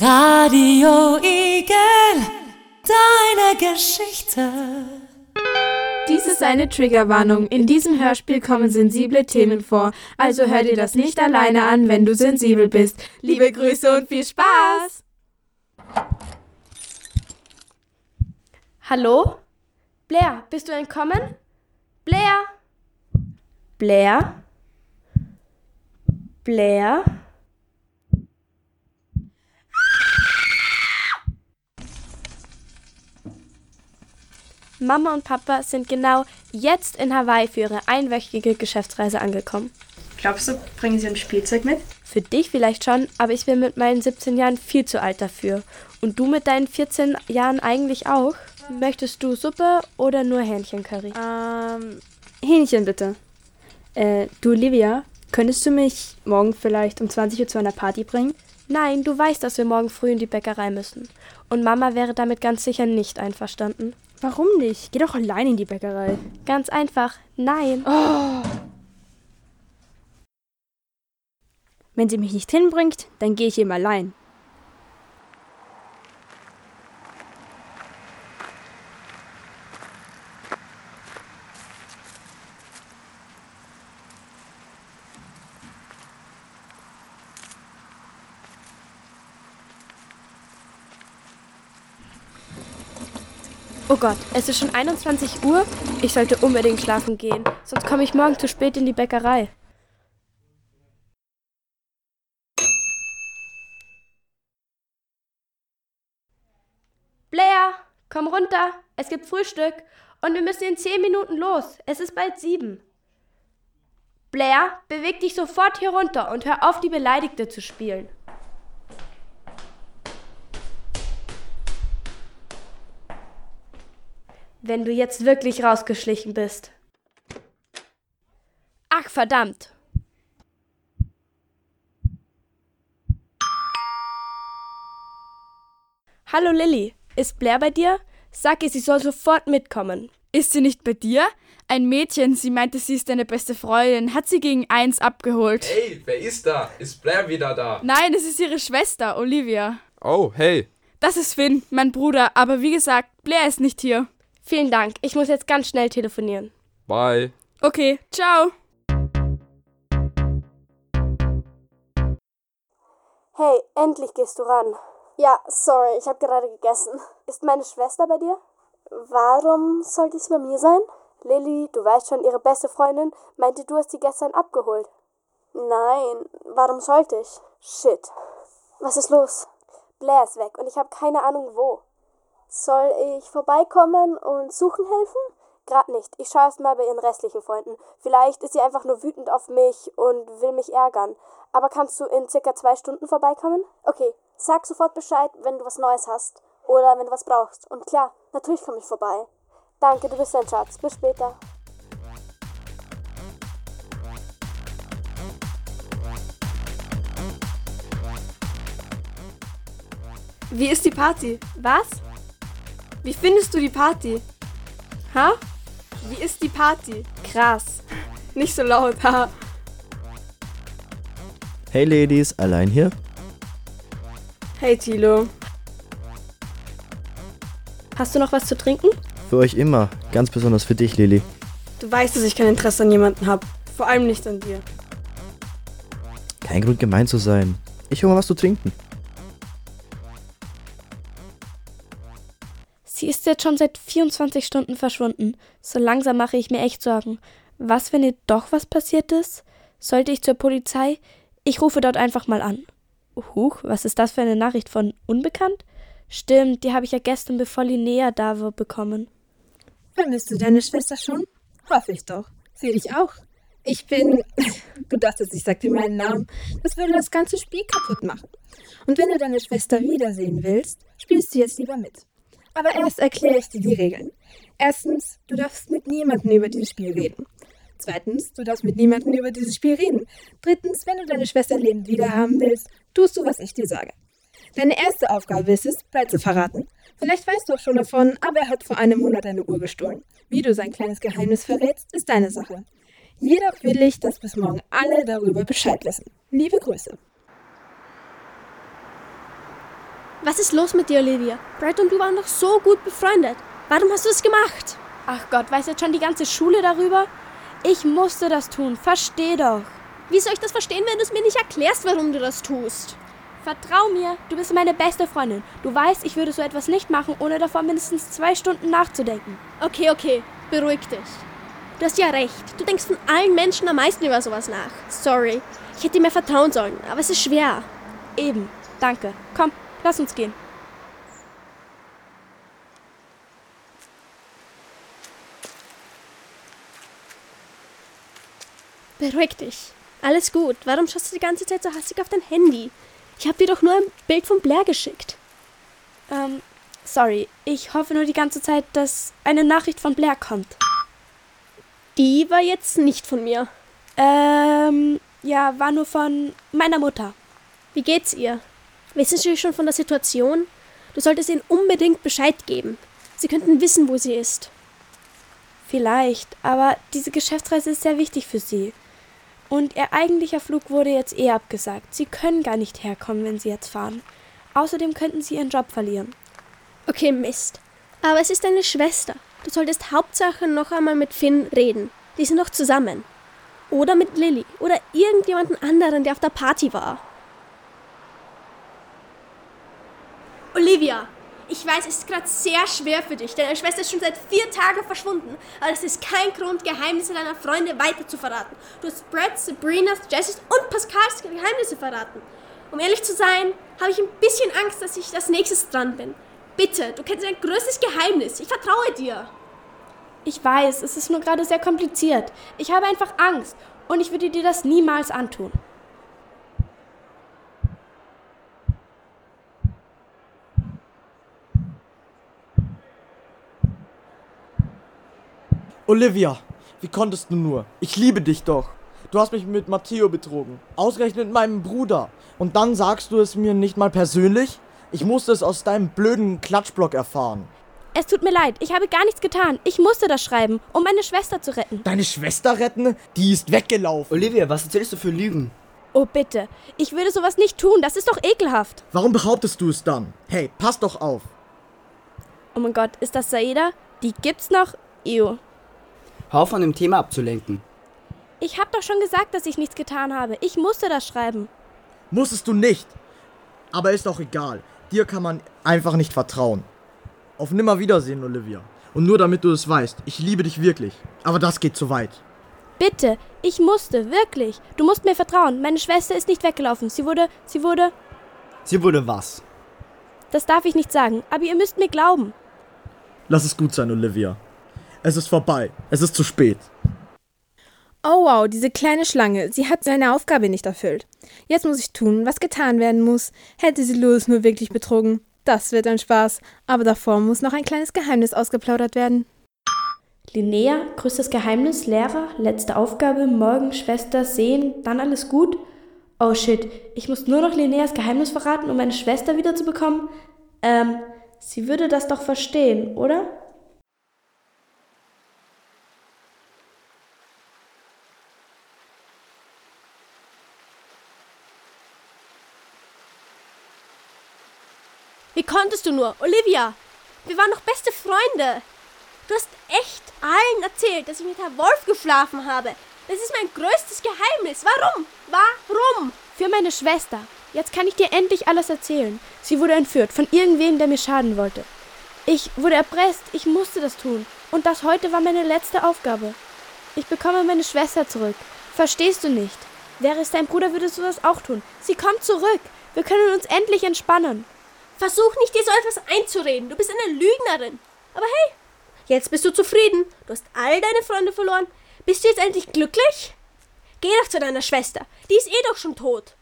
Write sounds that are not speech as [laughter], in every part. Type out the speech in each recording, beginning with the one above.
Radio Igel, deine Geschichte. Dies ist eine Triggerwarnung. In diesem Hörspiel kommen sensible Themen vor. Also hör dir das nicht alleine an, wenn du sensibel bist. Liebe Grüße und viel Spaß! Hallo? Blair, bist du entkommen? Blair? Blair? Blair? Mama und Papa sind genau jetzt in Hawaii für ihre einwöchige Geschäftsreise angekommen. Glaubst du, bringen sie ein Spielzeug mit? Für dich vielleicht schon, aber ich bin mit meinen 17 Jahren viel zu alt dafür. Und du mit deinen 14 Jahren eigentlich auch? Möchtest du Suppe oder nur Hähnchencurry? Ähm, Hähnchen bitte. Äh, du Olivia, könntest du mich morgen vielleicht um 20 Uhr zu einer Party bringen? Nein, du weißt, dass wir morgen früh in die Bäckerei müssen. Und Mama wäre damit ganz sicher nicht einverstanden. Warum nicht? Geh doch allein in die Bäckerei. Ganz einfach, nein. Oh. Wenn sie mich nicht hinbringt, dann gehe ich eben allein. Oh Gott, es ist schon 21 Uhr. Ich sollte unbedingt schlafen gehen, sonst komme ich morgen zu spät in die Bäckerei. Blair, komm runter. Es gibt Frühstück und wir müssen in 10 Minuten los. Es ist bald sieben. Blair, beweg dich sofort hier runter und hör auf, die Beleidigte zu spielen. Wenn du jetzt wirklich rausgeschlichen bist. Ach, verdammt. Hallo Lilly, ist Blair bei dir? Sag ihr, sie soll sofort mitkommen. Ist sie nicht bei dir? Ein Mädchen, sie meinte, sie ist deine beste Freundin, hat sie gegen eins abgeholt. Hey, wer ist da? Ist Blair wieder da? Nein, es ist ihre Schwester, Olivia. Oh, hey. Das ist Finn, mein Bruder, aber wie gesagt, Blair ist nicht hier. Vielen Dank, ich muss jetzt ganz schnell telefonieren. Bye. Okay, ciao. Hey, endlich gehst du ran. Ja, sorry, ich habe gerade gegessen. Ist meine Schwester bei dir? Warum sollte sie bei mir sein? Lilly, du weißt schon, ihre beste Freundin meinte, du hast sie gestern abgeholt. Nein, warum sollte ich? Shit. Was ist los? Blair ist weg und ich habe keine Ahnung wo. Soll ich vorbeikommen und suchen helfen? Grad nicht. Ich schaue erst mal bei ihren restlichen Freunden. Vielleicht ist sie einfach nur wütend auf mich und will mich ärgern. Aber kannst du in circa zwei Stunden vorbeikommen? Okay, sag sofort Bescheid, wenn du was Neues hast. Oder wenn du was brauchst. Und klar, natürlich komme ich vorbei. Danke, du bist ein Schatz. Bis später. Wie ist die Party? Was? Wie findest du die Party? Ha? Wie ist die Party? Krass. Nicht so laut, ha. Hey Ladies, allein hier? Hey Tilo. Hast du noch was zu trinken? Für euch immer, ganz besonders für dich, Lili. Du weißt, dass ich kein Interesse an jemanden habe. Vor allem nicht an dir. Kein Grund gemein zu sein. Ich hol mal was zu trinken. Sie ist jetzt schon seit 24 Stunden verschwunden. So langsam mache ich mir echt Sorgen. Was, wenn ihr doch was passiert ist? Sollte ich zur Polizei? Ich rufe dort einfach mal an. Huch, was ist das für eine Nachricht von Unbekannt? Stimmt, die habe ich ja gestern, bevor Linnea da war, bekommen. Vermisst du deine Schwester schon? Hoffe ich doch. Sie dich auch. Ich bin. [laughs] Du dachtest, ich sag dir meinen Namen. Das würde das ganze Spiel kaputt machen. Und wenn du deine Schwester wiedersehen willst, spielst du jetzt lieber mit. Aber erst erkläre ich dir die Regeln. Erstens, du darfst mit niemandem über dieses Spiel reden. Zweitens, du darfst mit niemandem über dieses Spiel reden. Drittens, wenn du deine Schwester lebend wiederhaben willst, tust du, was ich dir sage. Deine erste Aufgabe ist es, zu verraten. Vielleicht weißt du auch schon davon, aber er hat vor einem Monat deine Uhr gestohlen. Wie du sein kleines Geheimnis verrätst, ist deine Sache. Jedoch will ich, dass bis morgen alle darüber Bescheid wissen. Liebe Grüße. Was ist los mit dir, Olivia? Brad und du waren doch so gut befreundet. Warum hast du es gemacht? Ach Gott, weiß jetzt schon die ganze Schule darüber? Ich musste das tun, versteh doch. Wie soll ich das verstehen, wenn du es mir nicht erklärst, warum du das tust? Vertrau mir, du bist meine beste Freundin. Du weißt, ich würde so etwas nicht machen, ohne davor mindestens zwei Stunden nachzudenken. Okay, okay, beruhig dich. Du hast ja recht. Du denkst von allen Menschen am meisten über sowas nach. Sorry. Ich hätte dir mehr vertrauen sollen, aber es ist schwer. Eben. Danke. Komm, lass uns gehen. Beruhig dich. Alles gut. Warum schaust du die ganze Zeit so hastig auf dein Handy? Ich habe dir doch nur ein Bild von Blair geschickt. Ähm, sorry. Ich hoffe nur die ganze Zeit, dass eine Nachricht von Blair kommt. Die war jetzt nicht von mir. Ähm, ja, war nur von meiner Mutter. Wie geht's ihr? Wissen Sie schon von der Situation? Du solltest ihnen unbedingt Bescheid geben. Sie könnten wissen, wo sie ist. Vielleicht, aber diese Geschäftsreise ist sehr wichtig für sie. Und ihr eigentlicher Flug wurde jetzt eh abgesagt. Sie können gar nicht herkommen, wenn sie jetzt fahren. Außerdem könnten sie ihren Job verlieren. Okay, Mist. Aber es ist deine Schwester. Du solltest Hauptsache noch einmal mit Finn reden. Die sind noch zusammen. Oder mit Lilly. Oder irgendjemanden anderen, der auf der Party war. Olivia, ich weiß, es ist gerade sehr schwer für dich. Deine Schwester ist schon seit vier Tagen verschwunden. Aber das ist kein Grund, Geheimnisse deiner Freunde weiter zu verraten. Du hast Brett, Sabrinas, Jessys und Pascals Geheimnisse verraten. Um ehrlich zu sein, habe ich ein bisschen Angst, dass ich das nächstes dran bin. Bitte, du kennst ein größtes Geheimnis. Ich vertraue dir. Ich weiß, es ist nur gerade sehr kompliziert. Ich habe einfach Angst und ich würde dir das niemals antun. Olivia, wie konntest du nur? Ich liebe dich doch. Du hast mich mit Matteo betrogen. Ausgerechnet mit meinem Bruder. Und dann sagst du es mir nicht mal persönlich? Ich musste es aus deinem blöden Klatschblock erfahren. Es tut mir leid, ich habe gar nichts getan. Ich musste das schreiben, um meine Schwester zu retten. Deine Schwester retten? Die ist weggelaufen. Olivia, was erzählst du für Lügen? Oh bitte, ich würde sowas nicht tun, das ist doch ekelhaft. Warum behauptest du es dann? Hey, pass doch auf. Oh mein Gott, ist das Saida? Die gibt's noch? Ew. Hör auf, von dem Thema abzulenken. Ich hab doch schon gesagt, dass ich nichts getan habe. Ich musste das schreiben. Musstest du nicht. Aber ist doch egal. Dir kann man einfach nicht vertrauen. Auf Nimmerwiedersehen, Olivia. Und nur damit du es weißt, ich liebe dich wirklich. Aber das geht zu weit. Bitte, ich musste, wirklich. Du musst mir vertrauen. Meine Schwester ist nicht weggelaufen. Sie wurde, sie wurde. Sie wurde was? Das darf ich nicht sagen, aber ihr müsst mir glauben. Lass es gut sein, Olivia. Es ist vorbei. Es ist zu spät. Oh wow, diese kleine Schlange. Sie hat seine Aufgabe nicht erfüllt. Jetzt muss ich tun, was getan werden muss. Hätte sie Louis nur wirklich betrogen. Das wird ein Spaß. Aber davor muss noch ein kleines Geheimnis ausgeplaudert werden. Linnea, größtes Geheimnis, Lehrer, letzte Aufgabe, morgen Schwester sehen, dann alles gut? Oh shit, ich muss nur noch Linneas Geheimnis verraten, um meine Schwester wiederzubekommen? Ähm, sie würde das doch verstehen, oder? Wie konntest du nur? Olivia, wir waren doch beste Freunde. Du hast echt allen erzählt, dass ich mit Herr Wolf geschlafen habe. Das ist mein größtes Geheimnis. Warum? Warum? Für meine Schwester. Jetzt kann ich dir endlich alles erzählen. Sie wurde entführt von irgendwem, der mir schaden wollte. Ich wurde erpresst. Ich musste das tun. Und das heute war meine letzte Aufgabe. Ich bekomme meine Schwester zurück. Verstehst du nicht? Wäre es dein Bruder, würdest du das auch tun. Sie kommt zurück. Wir können uns endlich entspannen. Versuch nicht, dir so etwas einzureden. Du bist eine Lügnerin. Aber hey, jetzt bist du zufrieden. Du hast all deine Freunde verloren. Bist du jetzt endlich glücklich? Geh doch zu deiner Schwester. Die ist eh doch schon tot.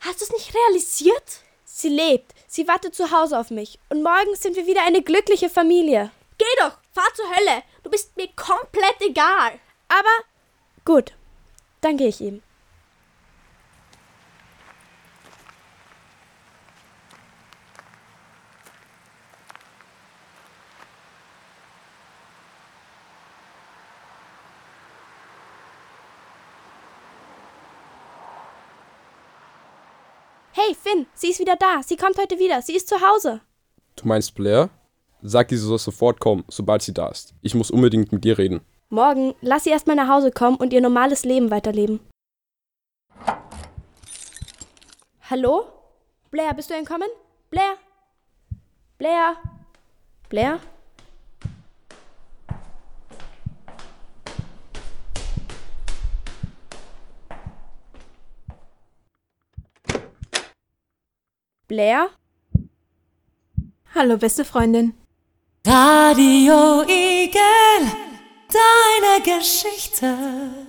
Hast du es nicht realisiert? Sie lebt. Sie wartet zu Hause auf mich. Und morgen sind wir wieder eine glückliche Familie. Geh doch. Fahr zur Hölle. Du bist mir komplett egal. Aber gut. Dann gehe ich ihm. Hey, Finn, sie ist wieder da. Sie kommt heute wieder. Sie ist zu Hause. Du meinst Blair? Sag ihr, sie soll sofort kommen, sobald sie da ist. Ich muss unbedingt mit dir reden. Morgen lass sie erstmal nach Hause kommen und ihr normales Leben weiterleben. Hallo? Blair, bist du entkommen? Blair? Blair? Blair? Blair? Hallo, beste Freundin. Radio Igel, deine Geschichte.